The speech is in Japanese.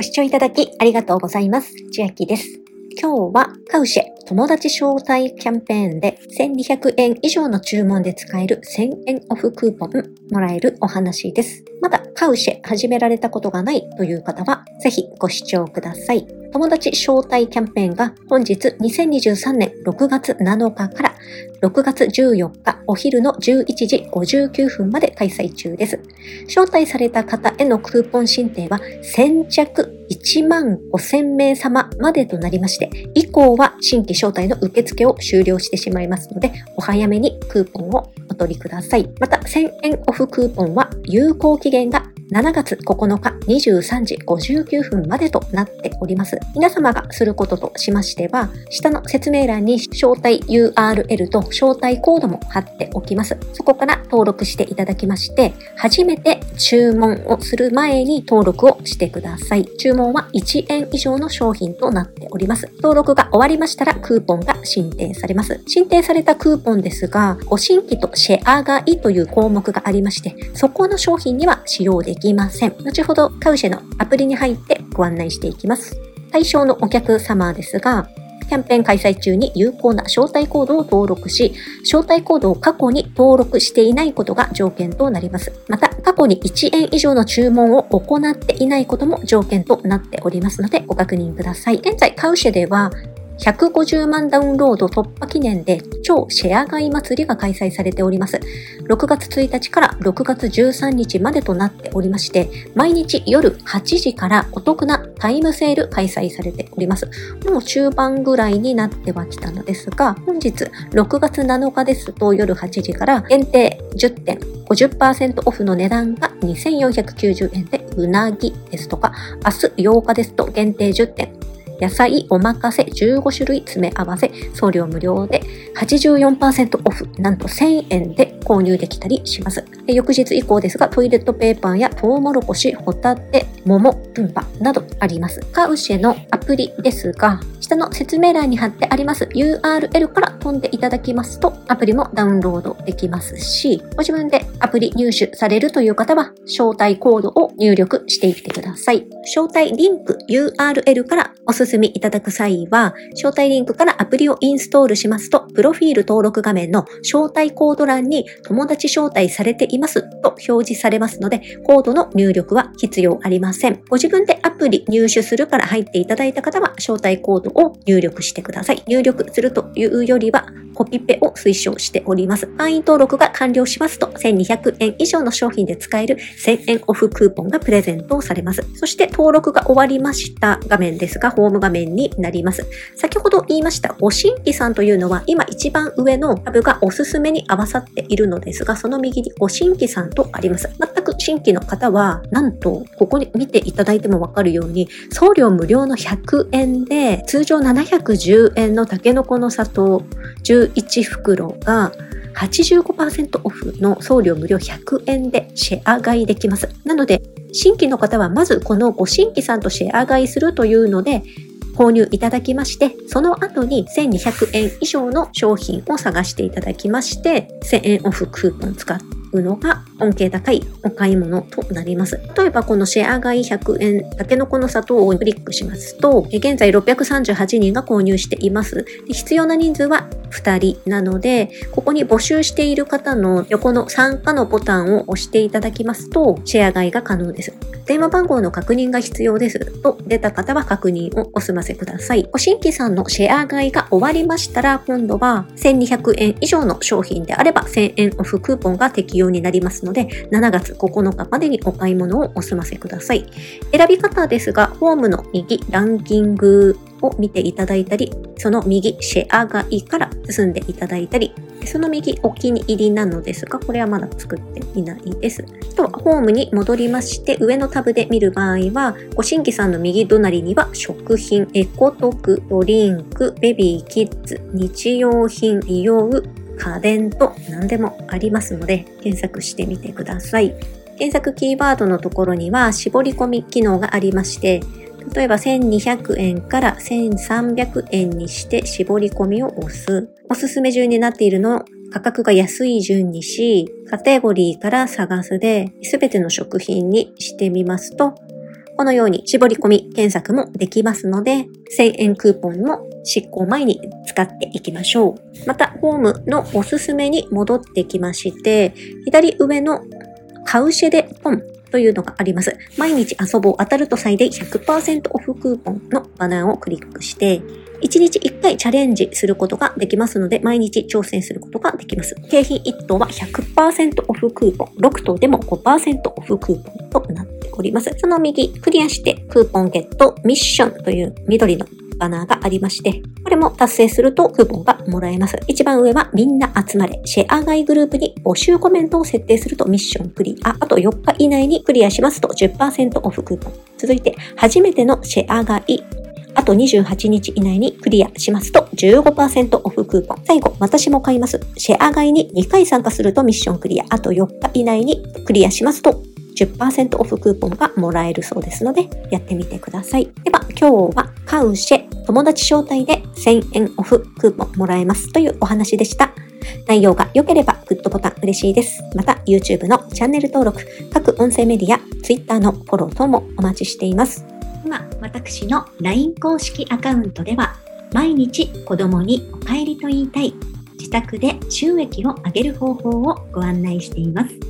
ご視聴いただきありがとうございます。千秋です。今日はカウシェ友達招待キャンペーンで1200円以上の注文で使える1000円オフクーポンもらえるお話です。まだカウシェ始められたことがないという方はぜひご視聴ください。友達招待キャンペーンが本日2023年6月7日から6月14日お昼の11時59分まで開催中です。招待された方へのクーポン申請は先着1万5000名様までとなりまして、以降は新規招待の受付を終了してしまいますので、お早めにクーポンをお取りください。また、1000円オフクーポンは有効期限が7月9日23時59分までとなっております。皆様がすることとしましては、下の説明欄に招待 URL と招待コードも貼っておきます。そこから登録していただきまして、初めて注文をする前に登録をしてください。注文は1円以上の商品となっております。登録が終わりましたらクーポンが申請されます。申請されたクーポンですが、ご新規とシェア買いという項目がありまして、そこの商品には使用でききません。後ほどカウシェのアプリに入ってご案内していきます。対象のお客様ですが、キャンペーン開催中に有効な招待コードを登録し、招待コードを過去に登録していないことが条件となります。また、過去に1円以上の注文を行っていないことも条件となっておりますので、ご確認ください。現在、カウシェでは、150万ダウンロード突破記念で超シェア買い祭りが開催されております。6月1日から6月13日までとなっておりまして、毎日夜8時からお得なタイムセール開催されております。もう中盤ぐらいになってはきたのですが、本日6月7日ですと夜8時から限定10点50%オフの値段が2490円でうなぎですとか、明日8日ですと限定10点野菜おまかせ15種類詰め合わせ送料無料で84%オフなんと1000円で購入できたりします。翌日以降ですがトイレットペーパーやトウモロコシ、ホタテ、桃、ルンバなどあります。カウシェのアプリですが下の説明欄に貼ってあります URL から飛んでいただきますとアプリもダウンロードできますしご自分でアプリ入手されるという方は招待コードを入力していってください。招待リンク URL からお進みいただく際は、招待リンクからアプリをインストールしますと、プロフィール登録画面の招待コード欄に友達招待されていますますと表示されますので、コードの入力は必要ありません。ご自分でアプリ入手するから入っていただいた方は、招待コードを入力してください。入力するというよりは、コピペを推奨しております。会員登録が完了しますと、1200円以上の商品で使える1000円オフクーポンがプレゼントされます。そして登録が終わりました画面ですが、ホーム画面になります。先ほど言いました、ご新規さんというのは、今一番上のタブがおすすめに合わさっているのですが、その右にご新新規さんとあります。全く新規の方は、なんと、ここに見ていただいてもわかるように、送料無料の100円で、通常710円のタケノコの砂糖11袋が、85%オフの送料無料100円でシェア買いできます。なので、新規の方はまずこのご新規さんとシェア買いするというので、購入いただきまして、その後に1200円以上の商品を探していただきまして、1000円オフクーポン使ってうのが恩恵高いお買い物となります。例えばこのシェア買い100円、タケノコの砂糖をクリックしますと、現在638人が購入しています。必要な人数は2人なので、ここに募集している方の横の参加のボタンを押していただきますと、シェア買いが可能です。電話番号の確認が必要ですと出た方は確認をお済ませください。ご新規さんのシェア買いが終わりましたら、今度は1200円以上の商品であれば1000円オフクーポンが適用になりますので、7月9日までにお買い物をお済ませください。選び方ですが、ホームの右ランキングを見ていただいたり、その右シェア買いから進んでいただいたり、その右お気に入りなのですが、これはまだ作っていないです。あとはホームに戻りまして、上のタブで見る場合は、ご新規さんの右隣には食品、エコトクドリンク、ベビー、キッズ、日用品、美容、家電と何でもありますので、検索してみてください。検索キーワードのところには絞り込み機能がありまして、例えば1200円から1300円にして絞り込みを押す。おすすめ順になっているのを価格が安い順にし、カテゴリーから探すで、すべての食品にしてみますと、このように絞り込み検索もできますので、1000円クーポンも執行前に使っていきましょう。また、ホームのおすすめに戻ってきまして、左上のカウシェでポンというのがあります。毎日遊ぼう当たると最大100%オフクーポンのバナーをクリックして、1日1回チャレンジすることができますので、毎日挑戦することができます。景品1等は100%オフクーポン、6等でも5%オフクーポンとなっております。その右、クリアしてクーポンゲットミッションという緑のバナーがありまして、これも達成するとクーポンがもらえます。一番上はみんな集まれ、シェア買いグループに募集コメントを設定するとミッションクリア。あと4日以内にクリアしますと10%オフクーポン。続いて、初めてのシェア買いあと28日以内にクリアしますと15%オフクーポン。最後、私も買います。シェア買いに2回参加するとミッションクリア。あと4日以内にクリアしますと10%オフクーポンがもらえるそうですので、やってみてください。では、今日はカウシェ友達招待で1000円オフクーポンもらえますというお話でした。内容が良ければグッドボタン嬉しいです。また YouTube のチャンネル登録、各音声メディア、Twitter のフォロー等もお待ちしています。今、私の LINE 公式アカウントでは、毎日子供にお帰りと言いたい、自宅で収益を上げる方法をご案内しています。